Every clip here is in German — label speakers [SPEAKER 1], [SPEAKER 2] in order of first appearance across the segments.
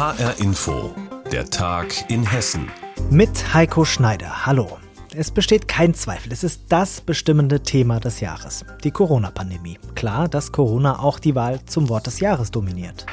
[SPEAKER 1] HR Info, der Tag in Hessen.
[SPEAKER 2] Mit Heiko Schneider. Hallo. Es besteht kein Zweifel, es ist das bestimmende Thema des Jahres, die Corona-Pandemie. Klar, dass Corona auch die Wahl zum Wort des Jahres dominiert.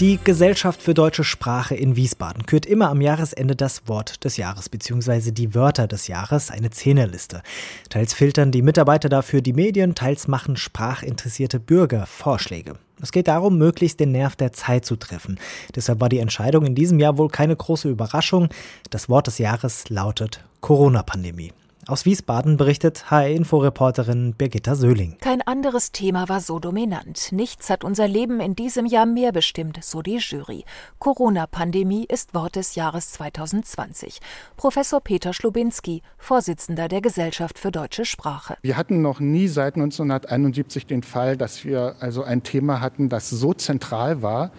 [SPEAKER 2] Die Gesellschaft für deutsche Sprache in Wiesbaden kürt immer am Jahresende das Wort des Jahres bzw. die Wörter des Jahres, eine Zehnerliste. Teils filtern die Mitarbeiter dafür die Medien, teils machen sprachinteressierte Bürger Vorschläge. Es geht darum, möglichst den Nerv der Zeit zu treffen. Deshalb war die Entscheidung in diesem Jahr wohl keine große Überraschung. Das Wort des Jahres lautet Corona-Pandemie. Aus Wiesbaden berichtet HR-Info-Reporterin Birgitta Söhling.
[SPEAKER 3] Kein anderes Thema war so dominant. Nichts hat unser Leben in diesem Jahr mehr bestimmt, so die Jury. Corona-Pandemie ist Wort des Jahres 2020. Professor Peter Schlubinski, Vorsitzender der Gesellschaft für deutsche Sprache.
[SPEAKER 4] Wir hatten noch nie seit 1971 den Fall, dass wir also ein Thema hatten, das so zentral war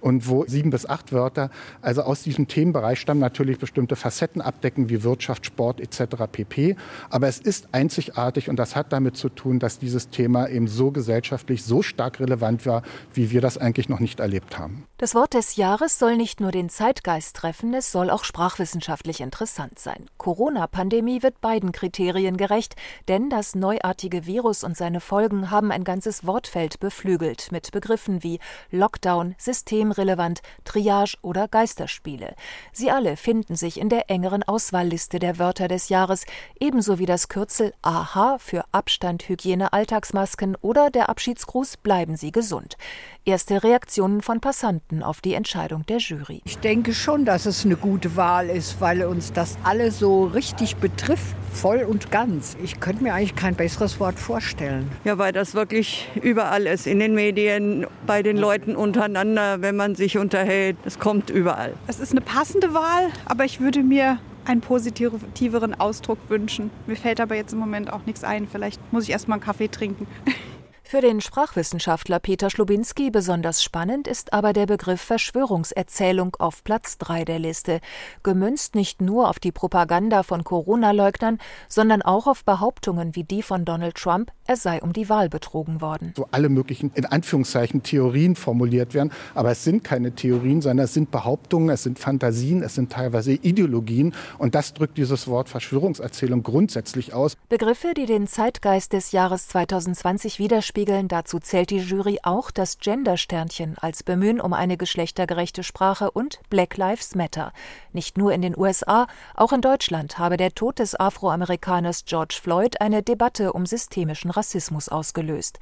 [SPEAKER 4] und wo sieben bis acht Wörter also aus diesem Themenbereich stammen, natürlich bestimmte Facetten abdecken wie Wirtschaft, Sport etc. pp. Aber es ist einzigartig und das hat damit zu tun, dass dieses Thema eben so gesellschaftlich so stark relevant war, wie wir das eigentlich noch nicht erlebt haben.
[SPEAKER 3] Das Wort des Jahres soll nicht nur den Zeitgeist treffen, es soll auch sprachwissenschaftlich interessant sein. Corona-Pandemie wird beiden Kriterien gerecht, denn das neuartige Virus und seine Folgen haben ein ganzes Wortfeld beflügelt mit Begriffen wie Lockdown, System systemrelevant, Triage oder Geisterspiele. Sie alle finden sich in der engeren Auswahlliste der Wörter des Jahres, ebenso wie das Kürzel AH für Abstand, Hygiene, Alltagsmasken oder der Abschiedsgruß Bleiben Sie gesund. Erste Reaktionen von Passanten auf die Entscheidung der Jury.
[SPEAKER 5] Ich denke schon, dass es eine gute Wahl ist, weil uns das alle so richtig betrifft, voll und ganz. Ich könnte mir eigentlich kein besseres Wort vorstellen.
[SPEAKER 6] Ja, weil das wirklich überall ist, in den Medien, bei den Leuten untereinander, wenn man sich unterhält. Es kommt überall.
[SPEAKER 7] Es ist eine passende Wahl, aber ich würde mir einen positiveren Ausdruck wünschen. Mir fällt aber jetzt im Moment auch nichts ein. Vielleicht muss ich erst mal einen Kaffee trinken.
[SPEAKER 3] Für den Sprachwissenschaftler Peter Schlubinski besonders spannend ist aber der Begriff Verschwörungserzählung auf Platz 3 der Liste, gemünzt nicht nur auf die Propaganda von Corona-Leugnern, sondern auch auf Behauptungen wie die von Donald Trump, er sei um die Wahl betrogen worden.
[SPEAKER 4] So alle möglichen, in Anführungszeichen, Theorien formuliert werden, aber es sind keine Theorien, sondern es sind Behauptungen, es sind Fantasien, es sind teilweise Ideologien und das drückt dieses Wort Verschwörungserzählung grundsätzlich aus.
[SPEAKER 3] Begriffe, die den Zeitgeist des Jahres 2020 widerspiegeln, widerspiegeln. Dazu zählt die Jury auch das Gender-Sternchen als Bemühen um eine geschlechtergerechte Sprache und Black Lives Matter. Nicht nur in den USA, auch in Deutschland habe der Tod des Afroamerikaners George Floyd eine Debatte um systemischen Rassismus ausgelöst.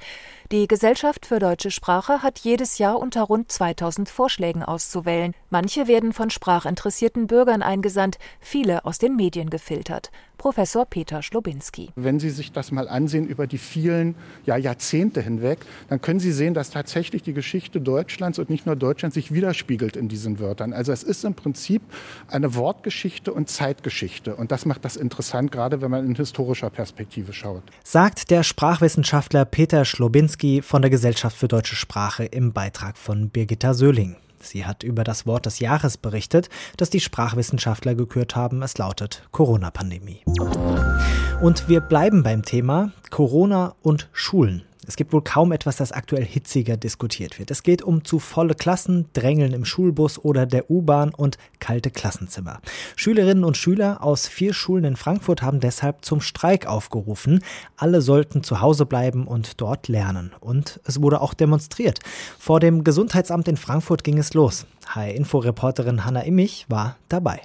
[SPEAKER 3] Die Gesellschaft für deutsche Sprache hat jedes Jahr unter rund 2000 Vorschlägen auszuwählen. Manche werden von sprachinteressierten Bürgern eingesandt, viele aus den Medien gefiltert. Professor Peter Schlobinski.
[SPEAKER 4] Wenn Sie sich das mal ansehen über die vielen ja, Jahrzehnte hinweg, dann können Sie sehen, dass tatsächlich die Geschichte Deutschlands und nicht nur Deutschlands sich widerspiegelt in diesen Wörtern. Also es ist im Prinzip eine Wortgeschichte und Zeitgeschichte. Und das macht das interessant, gerade wenn man in historischer Perspektive schaut.
[SPEAKER 2] Sagt der Sprachwissenschaftler Peter Schlobinski von der Gesellschaft für deutsche Sprache im Beitrag von Birgitta Söhling. Sie hat über das Wort des Jahres berichtet, das die Sprachwissenschaftler gekürt haben. Es lautet Corona-Pandemie. Und wir bleiben beim Thema Corona und Schulen. Es gibt wohl kaum etwas, das aktuell hitziger diskutiert wird. Es geht um zu volle Klassen, Drängeln im Schulbus oder der U-Bahn und kalte Klassenzimmer. Schülerinnen und Schüler aus vier Schulen in Frankfurt haben deshalb zum Streik aufgerufen. Alle sollten zu Hause bleiben und dort lernen. Und es wurde auch demonstriert. Vor dem Gesundheitsamt in Frankfurt ging es los. HR-Info-Reporterin Hanna Immich war dabei.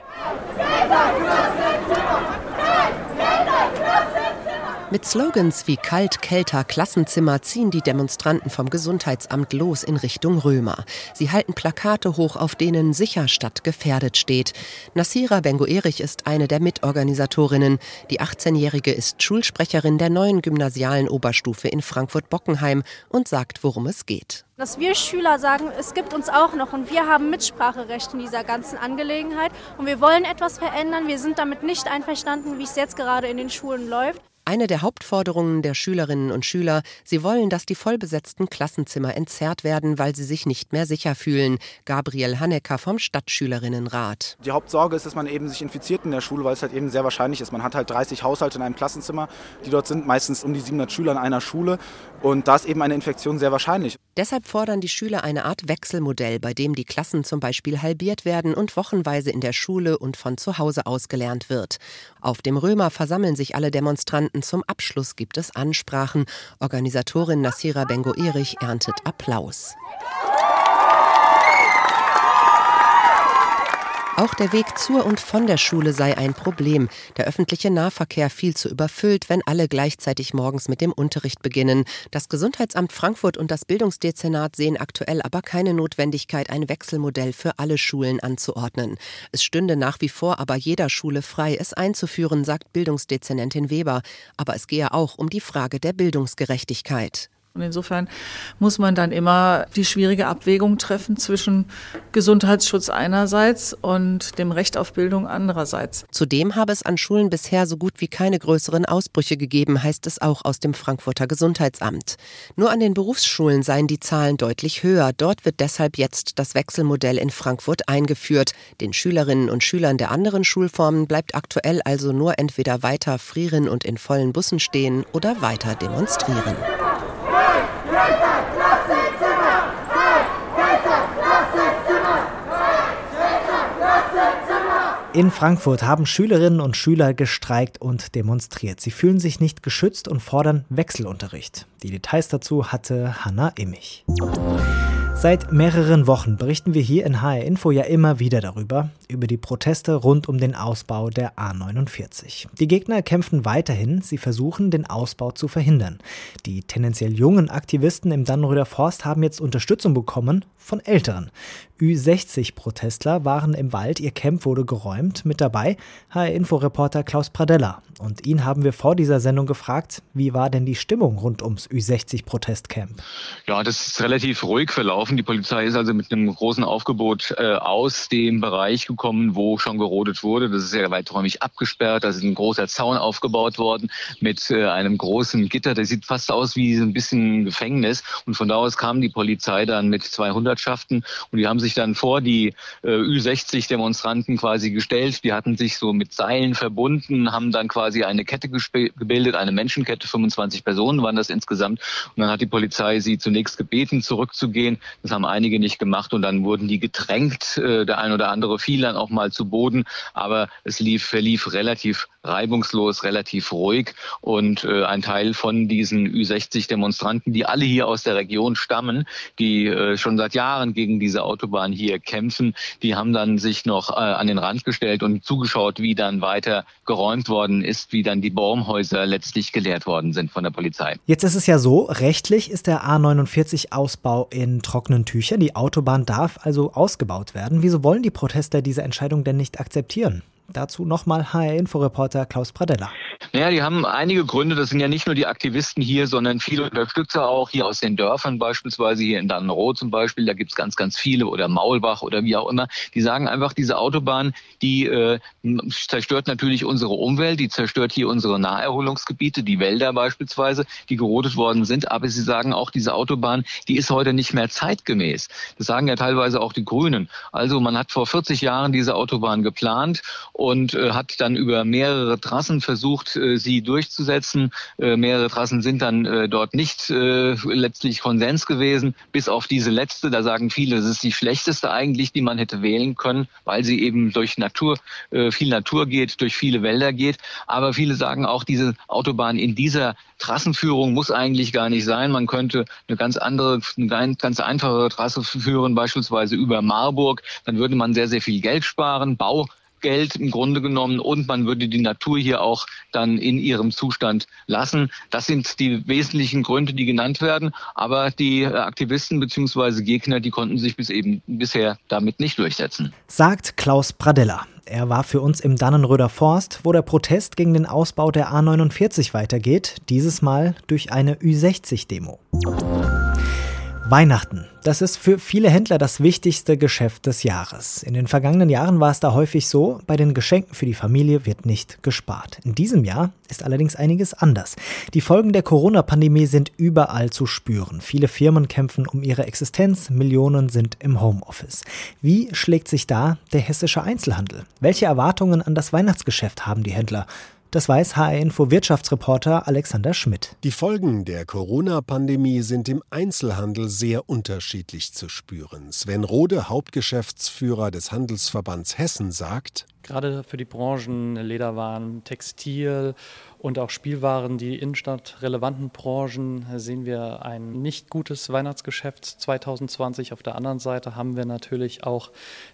[SPEAKER 8] Mit Slogans wie Kalt, Kälter, Klassenzimmer ziehen die Demonstranten vom Gesundheitsamt los in Richtung Römer. Sie halten Plakate hoch, auf denen sicher statt gefährdet steht. Nassira Bengo-Erich ist eine der Mitorganisatorinnen. Die 18-Jährige ist Schulsprecherin der neuen gymnasialen Oberstufe in Frankfurt-Bockenheim und sagt, worum es geht.
[SPEAKER 9] Dass wir Schüler sagen, es gibt uns auch noch und wir haben Mitspracherecht in dieser ganzen Angelegenheit und wir wollen etwas verändern. Wir sind damit nicht einverstanden, wie es jetzt gerade in den Schulen läuft.
[SPEAKER 8] Eine der Hauptforderungen der Schülerinnen und Schüler, sie wollen, dass die vollbesetzten Klassenzimmer entzerrt werden, weil sie sich nicht mehr sicher fühlen. Gabriel Hannecker vom Stadtschülerinnenrat.
[SPEAKER 10] Die Hauptsorge ist, dass man eben sich infiziert in der Schule, weil es halt eben sehr wahrscheinlich ist. Man hat halt 30 Haushalte in einem Klassenzimmer, die dort sind, meistens um die 700 Schüler in einer Schule. Und da ist eben eine Infektion sehr wahrscheinlich.
[SPEAKER 8] Deshalb fordern die Schüler eine Art Wechselmodell, bei dem die Klassen zum Beispiel halbiert werden und wochenweise in der Schule und von zu Hause aus gelernt wird. Auf dem Römer versammeln sich alle Demonstranten. Zum Abschluss gibt es Ansprachen. Organisatorin Nassira Bengo-Erich erntet Applaus. Auch der Weg zur und von der Schule sei ein Problem. Der öffentliche Nahverkehr viel zu überfüllt, wenn alle gleichzeitig morgens mit dem Unterricht beginnen. Das Gesundheitsamt Frankfurt und das Bildungsdezernat sehen aktuell aber keine Notwendigkeit, ein Wechselmodell für alle Schulen anzuordnen. Es stünde nach wie vor aber jeder Schule frei, es einzuführen, sagt Bildungsdezernentin Weber. Aber es gehe auch um die Frage der Bildungsgerechtigkeit.
[SPEAKER 11] Und insofern muss man dann immer die schwierige Abwägung treffen zwischen Gesundheitsschutz einerseits und dem Recht auf Bildung andererseits.
[SPEAKER 8] Zudem habe es an Schulen bisher so gut wie keine größeren Ausbrüche gegeben, heißt es auch aus dem Frankfurter Gesundheitsamt. Nur an den Berufsschulen seien die Zahlen deutlich höher. Dort wird deshalb jetzt das Wechselmodell in Frankfurt eingeführt. Den Schülerinnen und Schülern der anderen Schulformen bleibt aktuell also nur entweder weiter frieren und in vollen Bussen stehen oder weiter demonstrieren.
[SPEAKER 2] In Frankfurt haben Schülerinnen und Schüler gestreikt und demonstriert. Sie fühlen sich nicht geschützt und fordern Wechselunterricht. Die Details dazu hatte Hanna Immich. Seit mehreren Wochen berichten wir hier in HR Info ja immer wieder darüber, über die Proteste rund um den Ausbau der A49. Die Gegner kämpfen weiterhin, sie versuchen, den Ausbau zu verhindern. Die tendenziell jungen Aktivisten im Dannenröder Forst haben jetzt Unterstützung bekommen von Älteren. Ü60-Protestler waren im Wald, ihr Camp wurde geräumt. Mit dabei HR-Info-Reporter Klaus Pradella. Und ihn haben wir vor dieser Sendung gefragt, wie war denn die Stimmung rund ums Ü60-Protestcamp?
[SPEAKER 12] Ja, das ist relativ ruhig verlaufen. Die Polizei ist also mit einem großen Aufgebot äh, aus dem Bereich gekommen, wo schon gerodet wurde. Das ist sehr weiträumig abgesperrt. Da ist ein großer Zaun aufgebaut worden mit äh, einem großen Gitter. Das sieht fast aus wie ein bisschen Gefängnis. Und von da aus kam die Polizei dann mit zwei Hundertschaften und die haben sich dann vor die äh, Ü60-Demonstranten quasi gestellt. Die hatten sich so mit Seilen verbunden, haben dann quasi eine Kette gebildet, eine Menschenkette, 25 Personen waren das insgesamt. Und dann hat die Polizei sie zunächst gebeten, zurückzugehen. Das haben einige nicht gemacht und dann wurden die gedrängt. Äh, der ein oder andere fiel dann auch mal zu Boden, aber es lief, verlief relativ reibungslos, relativ ruhig und äh, ein Teil von diesen Ü60-Demonstranten, die alle hier aus der Region stammen, die äh, schon seit Jahren gegen diese Autobahn hier kämpfen, die haben dann sich noch an den Rand gestellt und zugeschaut, wie dann weiter geräumt worden ist, wie dann die Baumhäuser letztlich geleert worden sind von der Polizei.
[SPEAKER 2] Jetzt ist es ja so, rechtlich ist der A49-Ausbau in trockenen Tüchern. Die Autobahn darf also ausgebaut werden. Wieso wollen die Protester diese Entscheidung denn nicht akzeptieren? Dazu nochmal HR-Inforeporter Klaus Pradella.
[SPEAKER 12] Naja, die haben einige Gründe. Das sind ja nicht nur die Aktivisten hier, sondern viele Unterstützer auch hier aus den Dörfern beispielsweise, hier in Dannenroth zum Beispiel. Da gibt's ganz, ganz viele oder Maulbach oder wie auch immer. Die sagen einfach, diese Autobahn, die äh, zerstört natürlich unsere Umwelt, die zerstört hier unsere Naherholungsgebiete, die Wälder beispielsweise, die gerodet worden sind. Aber sie sagen auch, diese Autobahn, die ist heute nicht mehr zeitgemäß. Das sagen ja teilweise auch die Grünen. Also man hat vor 40 Jahren diese Autobahn geplant und äh, hat dann über mehrere Trassen versucht, äh, sie durchzusetzen. Äh, mehrere Trassen sind dann äh, dort nicht äh, letztlich Konsens gewesen, bis auf diese letzte. Da sagen viele, das ist die schlechteste eigentlich, die man hätte wählen können, weil sie eben durch Natur, äh, viel Natur geht, durch viele Wälder geht. Aber viele sagen auch, diese Autobahn in dieser Trassenführung muss eigentlich gar nicht sein. Man könnte eine ganz andere, eine ganz einfache Trasse führen, beispielsweise über Marburg. Dann würde man sehr, sehr viel Geld sparen. Bau Geld im Grunde genommen und man würde die Natur hier auch dann in ihrem Zustand lassen. Das sind die wesentlichen Gründe, die genannt werden. Aber die Aktivisten bzw. Gegner, die konnten sich bis eben bisher damit nicht durchsetzen.
[SPEAKER 2] Sagt Klaus Pradella. Er war für uns im Dannenröder Forst, wo der Protest gegen den Ausbau der A49 weitergeht, dieses Mal durch eine Ü60-Demo. Weihnachten. Das ist für viele Händler das wichtigste Geschäft des Jahres. In den vergangenen Jahren war es da häufig so, bei den Geschenken für die Familie wird nicht gespart. In diesem Jahr ist allerdings einiges anders. Die Folgen der Corona-Pandemie sind überall zu spüren. Viele Firmen kämpfen um ihre Existenz, Millionen sind im Homeoffice. Wie schlägt sich da der hessische Einzelhandel? Welche Erwartungen an das Weihnachtsgeschäft haben die Händler? Das weiß HR Info Wirtschaftsreporter Alexander Schmidt.
[SPEAKER 13] Die Folgen der Corona-Pandemie sind im Einzelhandel sehr unterschiedlich zu spüren. Sven Rode, Hauptgeschäftsführer des Handelsverbands Hessen, sagt,
[SPEAKER 14] Gerade für die Branchen Lederwaren, Textil und auch Spielwaren, die innenstadtrelevanten Branchen, sehen wir ein nicht gutes Weihnachtsgeschäft 2020. Auf der anderen Seite haben wir natürlich auch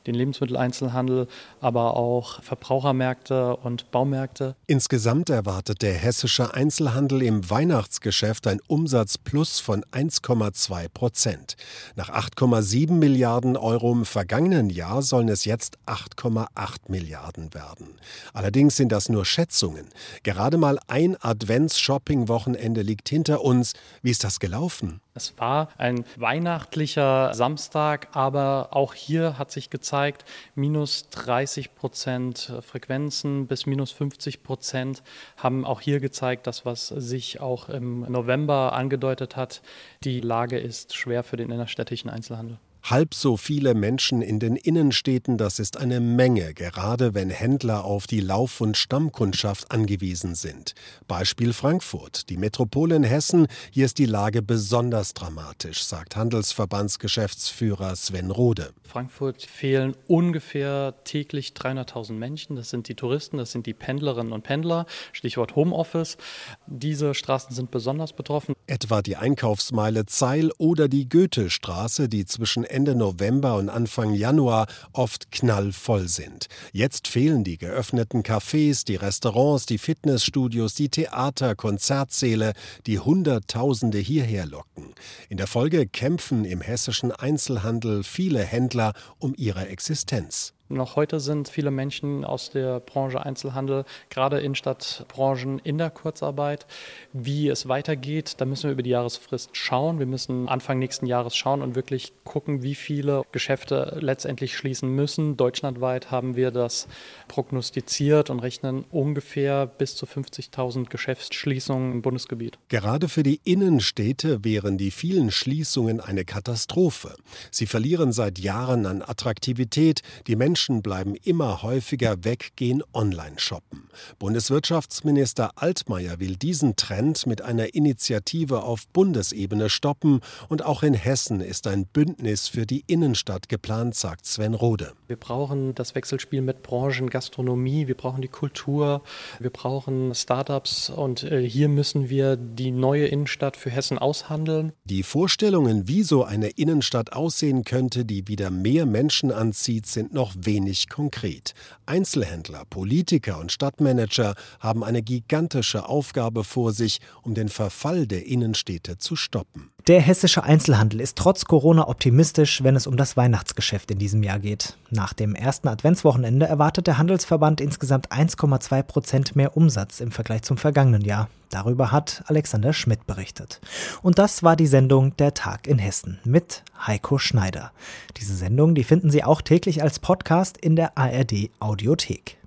[SPEAKER 14] den Lebensmitteleinzelhandel, aber auch Verbrauchermärkte und Baumärkte.
[SPEAKER 13] Insgesamt erwartet der hessische Einzelhandel im Weihnachtsgeschäft ein Umsatzplus von 1,2 Prozent. Nach 8,7 Milliarden Euro im vergangenen Jahr sollen es jetzt 8,8 Milliarden Milliarden werden. Allerdings sind das nur Schätzungen. Gerade mal ein Advents-Shopping-Wochenende liegt hinter uns. Wie ist das gelaufen?
[SPEAKER 14] Es war ein weihnachtlicher Samstag, aber auch hier hat sich gezeigt, minus 30 Prozent Frequenzen bis minus 50 Prozent haben auch hier gezeigt, dass was sich auch im November angedeutet hat, die Lage ist schwer für den innerstädtischen Einzelhandel.
[SPEAKER 13] Halb so viele Menschen in den Innenstädten, das ist eine Menge, gerade wenn Händler auf die Lauf- und Stammkundschaft angewiesen sind. Beispiel Frankfurt, die Metropole in Hessen, hier ist die Lage besonders dramatisch, sagt Handelsverbandsgeschäftsführer Sven Rode.
[SPEAKER 14] Frankfurt fehlen ungefähr täglich 300.000 Menschen, das sind die Touristen, das sind die Pendlerinnen und Pendler, Stichwort Homeoffice. Diese Straßen sind besonders betroffen.
[SPEAKER 13] Etwa die Einkaufsmeile Zeil oder die Goethestraße, die zwischen Ende November und Anfang Januar oft knallvoll sind. Jetzt fehlen die geöffneten Cafés, die Restaurants, die Fitnessstudios, die Theater, Konzertsäle, die Hunderttausende hierher locken. In der Folge kämpfen im hessischen Einzelhandel viele Händler um ihre Existenz.
[SPEAKER 14] Noch heute sind viele Menschen aus der Branche Einzelhandel, gerade in Stadtbranchen, in der Kurzarbeit. Wie es weitergeht, da müssen wir über die Jahresfrist schauen. Wir müssen Anfang nächsten Jahres schauen und wirklich gucken, wie viele Geschäfte letztendlich schließen müssen. Deutschlandweit haben wir das prognostiziert und rechnen ungefähr bis zu 50.000 Geschäftsschließungen im Bundesgebiet.
[SPEAKER 13] Gerade für die Innenstädte wären die vielen Schließungen eine Katastrophe. Sie verlieren seit Jahren an Attraktivität. Die Menschen Menschen bleiben immer häufiger weg, gehen online shoppen. Bundeswirtschaftsminister Altmaier will diesen Trend mit einer Initiative auf Bundesebene stoppen und auch in Hessen ist ein Bündnis für die Innenstadt geplant, sagt Sven Rode.
[SPEAKER 14] Wir brauchen das Wechselspiel mit Branchen, Gastronomie, wir brauchen die Kultur, wir brauchen Startups und äh, hier müssen wir die neue Innenstadt für Hessen aushandeln.
[SPEAKER 13] Die Vorstellungen, wie so eine Innenstadt aussehen könnte, die wieder mehr Menschen anzieht, sind noch wenig wenig konkret. Einzelhändler, Politiker und Stadtmanager haben eine gigantische Aufgabe vor sich, um den Verfall der Innenstädte zu stoppen.
[SPEAKER 2] Der hessische Einzelhandel ist trotz Corona optimistisch, wenn es um das Weihnachtsgeschäft in diesem Jahr geht. Nach dem ersten Adventswochenende erwartet der Handelsverband insgesamt 1,2 Prozent mehr Umsatz im Vergleich zum vergangenen Jahr. Darüber hat Alexander Schmidt berichtet. Und das war die Sendung Der Tag in Hessen mit Heiko Schneider. Diese Sendung, die finden Sie auch täglich als Podcast in der ARD Audiothek.